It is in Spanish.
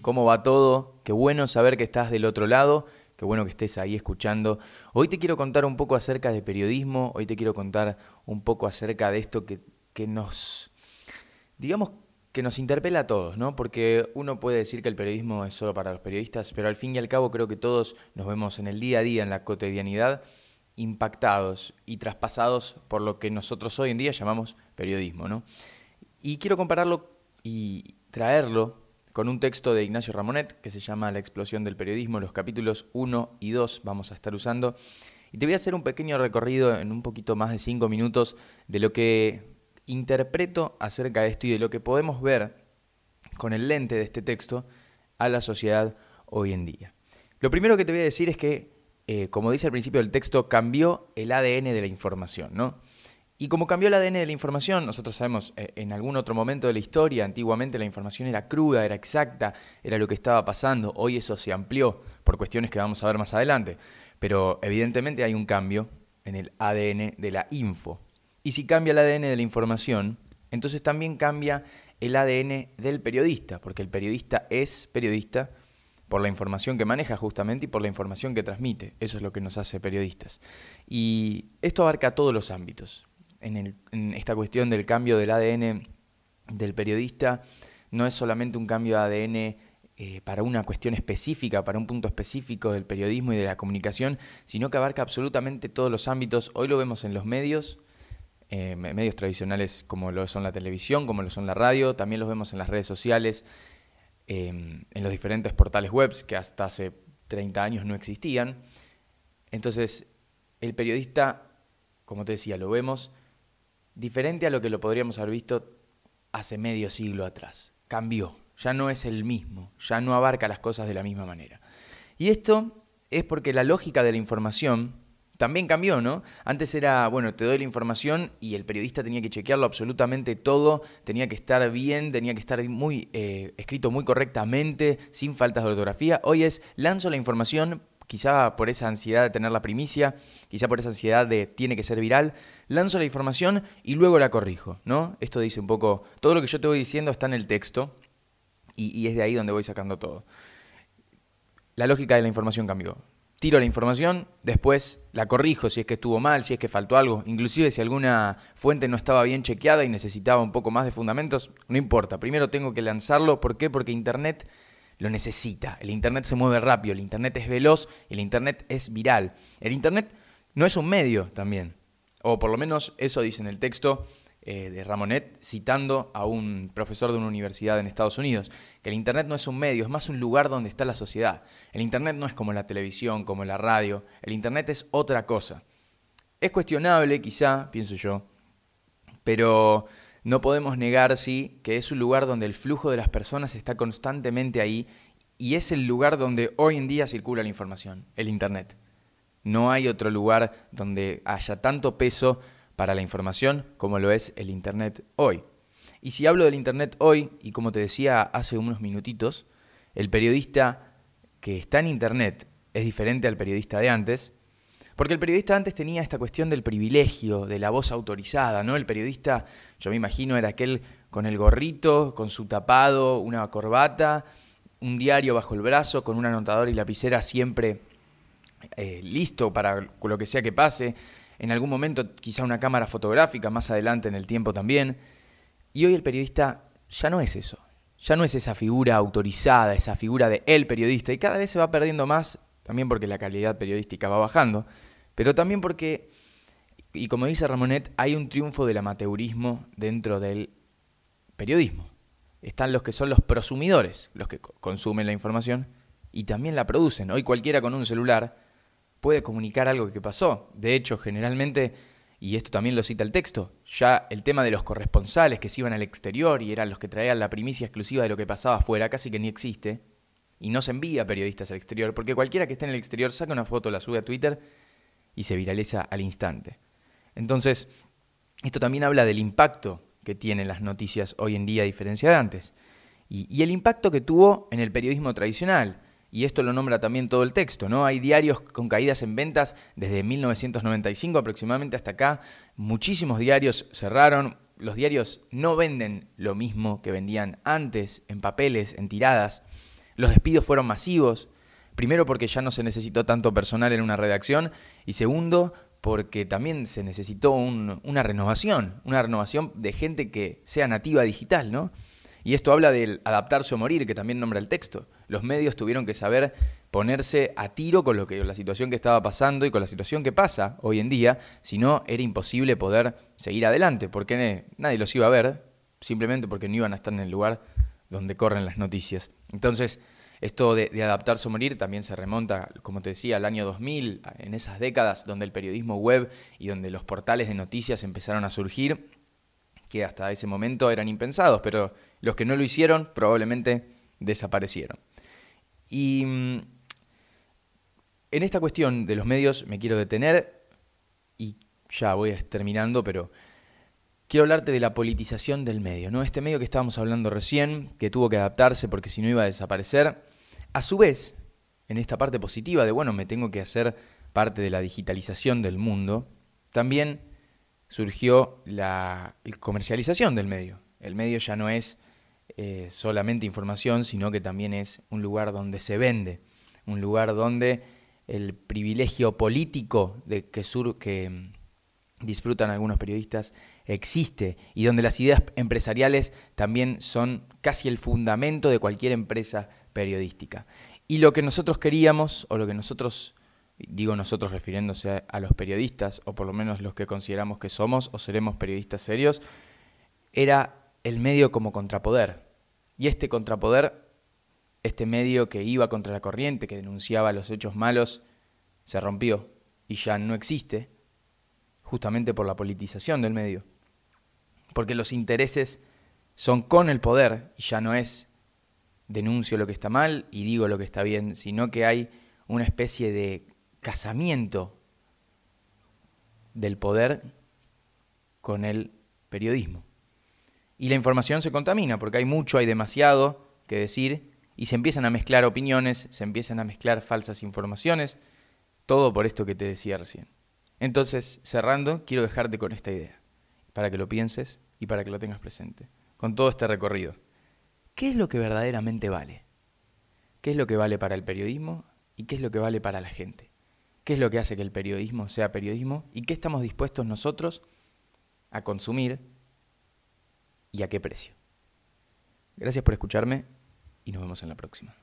¿cómo va todo? Qué bueno saber que estás del otro lado, qué bueno que estés ahí escuchando. Hoy te quiero contar un poco acerca de periodismo, hoy te quiero contar un poco acerca de esto que, que nos, digamos, que nos interpela a todos, ¿no? Porque uno puede decir que el periodismo es solo para los periodistas, pero al fin y al cabo creo que todos nos vemos en el día a día, en la cotidianidad, impactados y traspasados por lo que nosotros hoy en día llamamos periodismo, ¿no? Y quiero compararlo y traerlo con un texto de Ignacio Ramonet que se llama La explosión del periodismo, los capítulos 1 y 2 vamos a estar usando. Y te voy a hacer un pequeño recorrido en un poquito más de 5 minutos de lo que interpreto acerca de esto y de lo que podemos ver con el lente de este texto a la sociedad hoy en día. Lo primero que te voy a decir es que, eh, como dice al principio del texto, cambió el ADN de la información, ¿no? Y como cambió el ADN de la información, nosotros sabemos, eh, en algún otro momento de la historia, antiguamente la información era cruda, era exacta, era lo que estaba pasando, hoy eso se amplió por cuestiones que vamos a ver más adelante, pero evidentemente hay un cambio en el ADN de la info. Y si cambia el ADN de la información, entonces también cambia el ADN del periodista, porque el periodista es periodista por la información que maneja justamente y por la información que transmite. Eso es lo que nos hace periodistas. Y esto abarca todos los ámbitos en, esta cuestión del cambio del ADN del periodista no es solamente un cambio de ADN eh, para una cuestión específica, para un punto específico del periodismo y de la comunicación, sino que abarca absolutamente todos los ámbitos. Hoy lo vemos en los medios, eh, medios tradicionales como lo son la televisión, como lo son la radio, también los vemos en las redes sociales, em, en los diferentes portales web que hasta hace 30 años no existían. Entonces, el periodista, como te decía, lo vemos diferente a lo que lo podríamos haber visto hace medio siglo atrás. Cambió, ya no es el mismo, ya no abarca las cosas de la misma manera. Y esto es porque la lógica de la información también cambió, ¿no? Antes era, bueno, te doy la información y el periodista tenía que chequearlo absolutamente todo, tenía que estar bien, tenía que estar muy eh, escrito muy correctamente, sin faltas de ortografía. Hoy es, lanzo la información, quizá por esa ansiedad de tener la primicia, quizá por esa ansiedad de tiene que ser viral, lanzo la información y luego la corrijo, ¿no? Esto dice un poco, todo lo que yo te voy diciendo está en el texto y, es de ahí donde voy sacando todo. La lógica de la información cambió. Tiro la información, después la corrijo si es que estuvo mal, si es que faltó algo, inclusive si alguna fuente no estaba bien chequeada y necesitaba un poco más de fundamentos, no importa, primero tengo que lanzarlo, ¿por qué? Porque Internet lo necesita. El Internet se mueve rápido, el Internet es veloz, el Internet es viral. El Internet no es un medio también, o por lo menos eso dice en el texto eh, de Ramonet, citando a un profesor de una universidad en Estados Unidos, que el Internet no es un medio, es más un lugar donde está la sociedad. El Internet no es como la televisión, como la radio, el Internet es otra cosa. Es cuestionable, quizá, pienso yo, pero no podemos negar, sí, que es un lugar donde el flujo de las personas está constantemente ahí y es el lugar donde hoy en día circula la información, el Internet. No hay otro lugar donde haya tanto peso para la información como lo es el Internet hoy. Y si hablo del Internet hoy, y como te decía hace unos minutitos, el periodista que está en Internet es diferente al periodista de antes, porque el periodista antes tenía esta cuestión del privilegio, de la voz autorizada, ¿no? El periodista, yo me imagino, era aquel con el gorrito, con su tapado, una corbata, un diario bajo el brazo, con un anotador y lapicera siempre eh, listo para lo que sea que pase. En algún momento quizá una cámara fotográfica, más adelante en el tiempo también. Y hoy el periodista ya no es eso. Ya no es esa figura autorizada, esa figura de el periodista. Y cada vez se va perdiendo más también porque la calidad periodística va bajando, pero también porque, y como dice Ramonet, hay un triunfo del amateurismo dentro del periodismo. Están los que son los prosumidores, los que consumen la información y también la producen. Hoy cualquiera con un celular puede comunicar algo que pasó. De hecho, generalmente, y esto también lo cita el texto, ya el tema de los corresponsales que se iban al exterior y eran los que traían la primicia exclusiva de lo que pasaba afuera, casi que ni existe y no se envía periodistas al exterior, porque cualquiera que esté en el exterior saca una foto, la sube a Twitter y se viraliza al instante. Entonces, esto también habla del impacto que tienen las noticias hoy en día a diferencia de antes. Y, y, el impacto que tuvo en el periodismo tradicional. Y esto lo nombra también todo el texto, ¿no? Hay diarios con caídas en ventas desde 1995 aproximadamente hasta acá. Muchísimos diarios cerraron, los diarios no venden lo mismo que vendían antes, en papeles, en tiradas. Los despidos fueron masivos. Primero porque ya no se necesitó tanto personal en una redacción y segundo porque también se necesitó una renovación, una renovación de gente que sea nativa digital, ¿no? Y esto habla del adaptarse o morir, que también nombra el texto. Los medios tuvieron que saber ponerse a tiro con lo que la situación que estaba pasando y con la situación que pasa hoy en día, si no era imposible poder seguir adelante, porque nadie los iba a ver, simplemente porque no iban a estar en el lugar donde corren las noticias. Entonces, esto de, adaptarse o morir también se remonta, como te decía, al año 2000, en esas décadas donde el periodismo web y donde los portales de noticias empezaron a surgir, que hasta ese momento eran impensados, pero los que no lo hicieron probablemente desaparecieron. Y mm, en esta cuestión de los medios me quiero detener y ya voy terminando, pero quiero hablarte de la politización del medio, ¿no? Este medio que estábamos hablando recién, que tuvo que adaptarse porque si no iba a desaparecer, a su vez, en esta parte positiva de, bueno, me tengo que hacer parte de la digitalización del mundo, también surgió la comercialización del medio. El medio ya no es eh, solamente información, sino que también es un lugar donde se vende, un lugar donde el privilegio político de que, sur, que disfrutan algunos periodistas existe y donde las ideas empresariales también son casi el fundamento de cualquier empresa periodística. Y lo que nosotros queríamos, o lo que nosotros, digo nosotros refiriéndose a los periodistas, o por lo menos los que consideramos que somos o seremos periodistas serios, era el medio como contrapoder. Y este contrapoder, este medio que iba contra la corriente, que denunciaba los hechos malos, se rompió y ya no existe, justamente por la politización del medio. Porque los intereses son con el poder y ya no es denuncio lo que está mal y digo lo que está bien, sino que hay una especie de casamiento del poder con el periodismo. Y la información se contamina porque hay mucho, hay demasiado que decir y se empiezan a mezclar opiniones, se empiezan a mezclar falsas informaciones, todo por esto que te decía recién. Entonces, cerrando, quiero dejarte con esta idea, para que lo pienses y para que lo tengas presente, con todo este recorrido. ¿Qué es lo que verdaderamente vale? ¿Qué es lo que vale para el periodismo y qué es lo que vale para la gente? ¿Qué es lo que hace que el periodismo sea periodismo y qué estamos dispuestos nosotros a consumir y a qué precio? Gracias por escucharme y nos vemos en la próxima.